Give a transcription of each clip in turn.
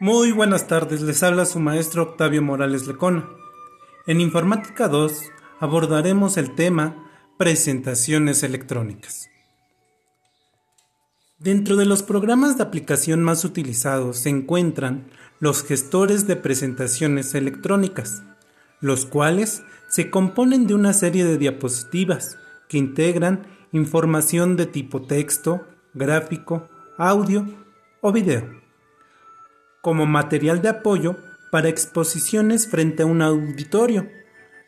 Muy buenas tardes, les habla su maestro Octavio Morales Lecona. En Informática 2 abordaremos el tema presentaciones electrónicas. Dentro de los programas de aplicación más utilizados se encuentran los gestores de presentaciones electrónicas, los cuales se componen de una serie de diapositivas que integran información de tipo texto, gráfico, audio o video como material de apoyo para exposiciones frente a un auditorio,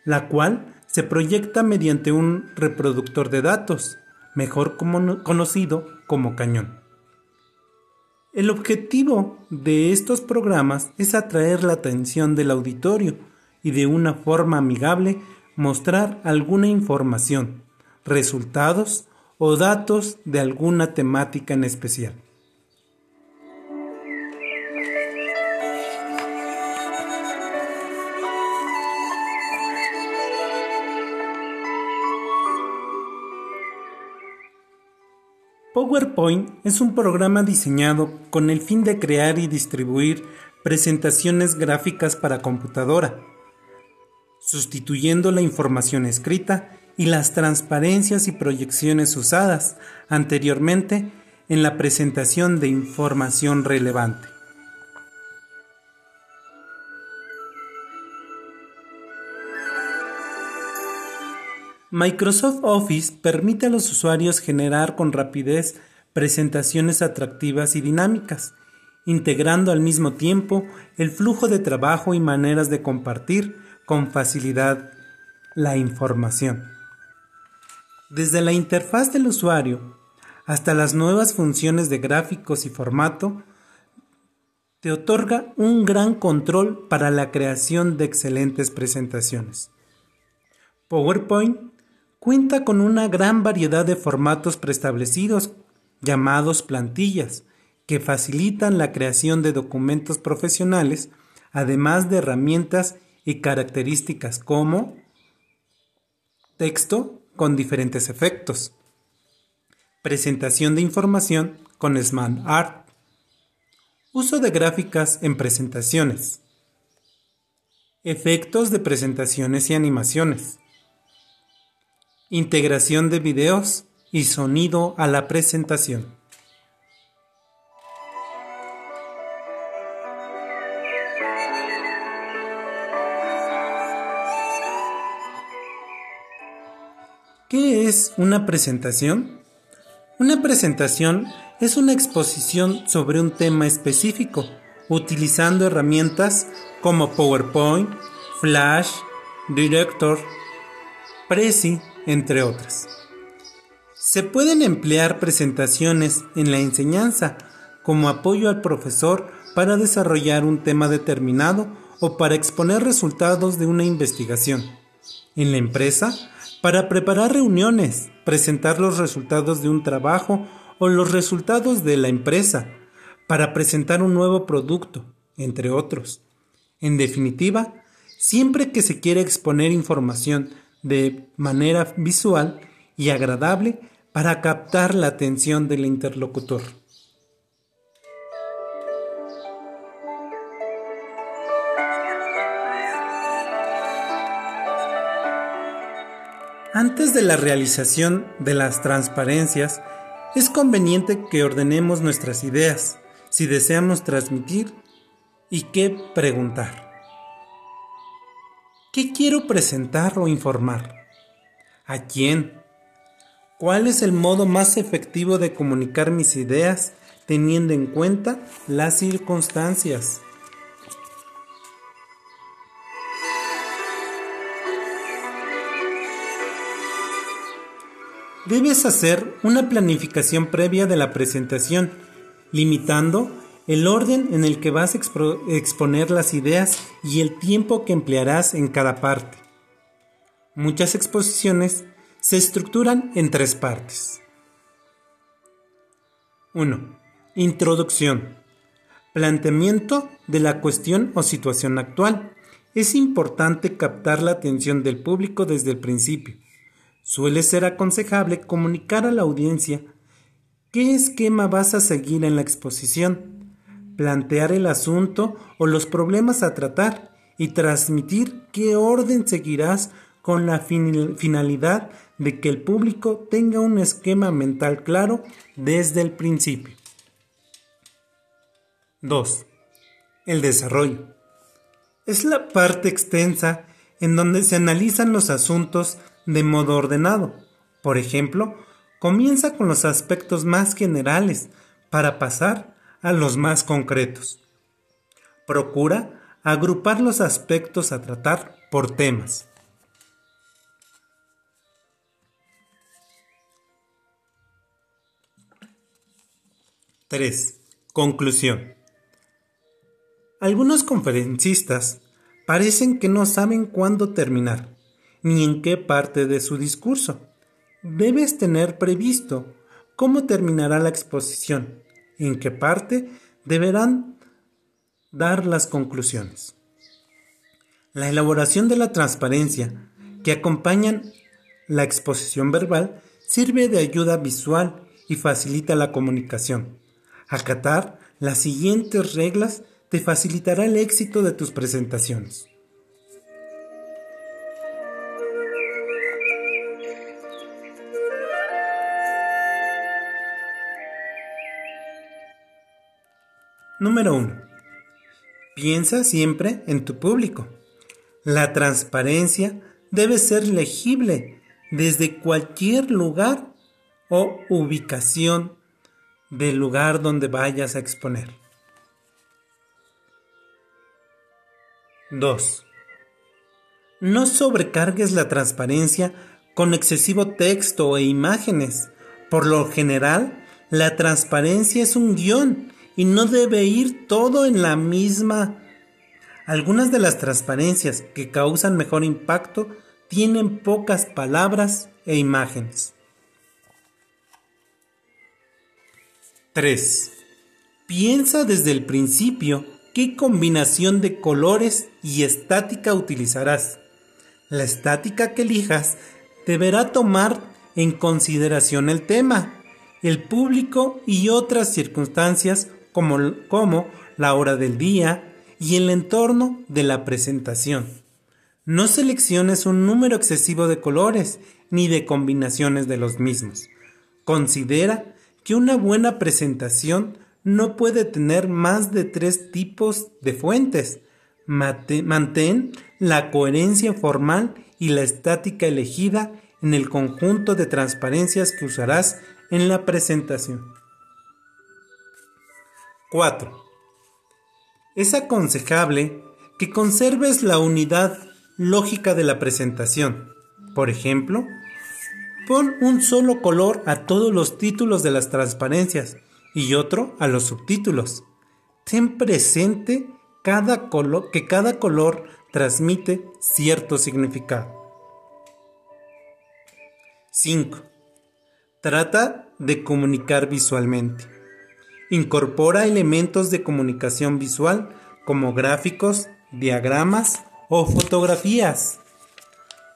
la cual se proyecta mediante un reproductor de datos, mejor conocido como cañón. El objetivo de estos programas es atraer la atención del auditorio y de una forma amigable mostrar alguna información, resultados o datos de alguna temática en especial. PowerPoint es un programa diseñado con el fin de crear y distribuir presentaciones gráficas para computadora, sustituyendo la información escrita y las transparencias y proyecciones usadas anteriormente en la presentación de información relevante. Microsoft Office permite a los usuarios generar con rapidez presentaciones atractivas y dinámicas, integrando al mismo tiempo el flujo de trabajo y maneras de compartir con facilidad la información. Desde la interfaz del usuario hasta las nuevas funciones de gráficos y formato, te otorga un gran control para la creación de excelentes presentaciones. PowerPoint cuenta con una gran variedad de formatos preestablecidos llamados plantillas, que facilitan la creación de documentos profesionales, además de herramientas y características como texto con diferentes efectos, presentación de información con Smart Art, uso de gráficas en presentaciones, efectos de presentaciones y animaciones, integración de videos y sonido a la presentación. ¿Qué es una presentación? Una presentación es una exposición sobre un tema específico, utilizando herramientas como PowerPoint, Flash, Director, Prezi, entre otras. Se pueden emplear presentaciones en la enseñanza como apoyo al profesor para desarrollar un tema determinado o para exponer resultados de una investigación. En la empresa, para preparar reuniones, presentar los resultados de un trabajo o los resultados de la empresa, para presentar un nuevo producto, entre otros. En definitiva, siempre que se quiere exponer información de manera visual y agradable para captar la atención del interlocutor. Antes de la realización de las transparencias, es conveniente que ordenemos nuestras ideas si deseamos transmitir y qué preguntar. ¿Qué quiero presentar o informar? ¿A quién? ¿Cuál es el modo más efectivo de comunicar mis ideas teniendo en cuenta las circunstancias? Debes hacer una planificación previa de la presentación, limitando el orden en el que vas a exponer las ideas y el tiempo que emplearás en cada parte. Muchas exposiciones se estructuran en tres partes. 1. Introducción. Planteamiento de la cuestión o situación actual. Es importante captar la atención del público desde el principio. Suele ser aconsejable comunicar a la audiencia qué esquema vas a seguir en la exposición plantear el asunto o los problemas a tratar y transmitir qué orden seguirás con la finalidad de que el público tenga un esquema mental claro desde el principio. 2. El desarrollo. Es la parte extensa en donde se analizan los asuntos de modo ordenado. Por ejemplo, comienza con los aspectos más generales para pasar a los más concretos. Procura agrupar los aspectos a tratar por temas. ¡3! Conclusión. Algunos conferencistas parecen que no saben cuándo terminar, ni en qué parte de su discurso. Debes tener previsto cómo terminará la exposición, en qué parte deberán dar las conclusiones. La elaboración de la transparencia que acompañan la exposición verbal sirve de ayuda visual y facilita la comunicación. Acatar las siguientes reglas te facilitará el éxito de tus presentaciones. Número 1. Piensa siempre en tu público. La transparencia debe ser legible desde cualquier lugar o ubicación del lugar donde vayas a exponer. 2. No sobrecargues la transparencia con excesivo texto e imágenes. Por lo general, la transparencia es un guion y no debe ir todo en la misma. Algunas de las transparencias que causan mejor impacto tienen pocas palabras e imágenes. 3. Piensa desde el principio qué combinación de colores y estática utilizarás. La estática que elijas deberá tomar en consideración el tema, el público y otras circunstancias como, la hora del día y el entorno de la presentación. No selecciones un número excesivo de colores ni de combinaciones de los mismos. Considera que una buena presentación no puede tener más de tres tipos de fuentes. mantén la coherencia formal y la estática elegida en el conjunto de transparencias que usarás en la presentación. 4. Es aconsejable que conserves la unidad lógica de la presentación. Por ejemplo, pon un solo color a todos los títulos de las transparencias y otro a los subtítulos. Ten presente cada que cada color transmite cierto significado. 5. Trata de comunicar visualmente. Incorpora elementos de comunicación visual como gráficos, diagramas o fotografías.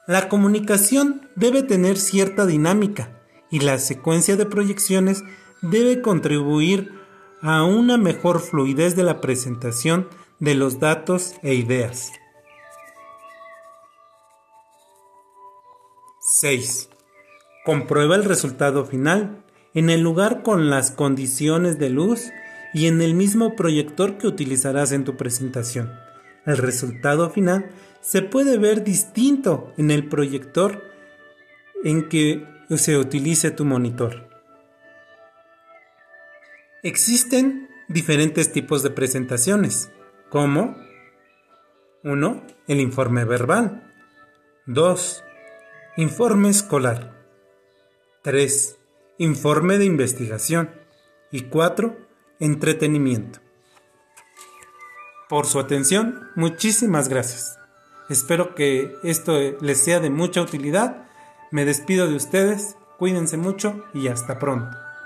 La comunicación debe tener cierta dinámica y la secuencia de proyecciones debe contribuir a una mejor fluidez de la presentación de los datos e ideas. 6. Comprueba el resultado final en el lugar con las condiciones de luz y en el mismo proyector que utilizarás en tu presentación. El resultado final se puede ver distinto en el proyector en que se utilice tu monitor. Existen diferentes tipos de presentaciones, como 1. El informe verbal. 2. Informe escolar. 3. Informe de investigación. Y 4. Entretenimiento. Por su atención, muchísimas gracias. Espero que esto les sea de mucha utilidad. Me despido de ustedes, cuídense mucho y hasta pronto.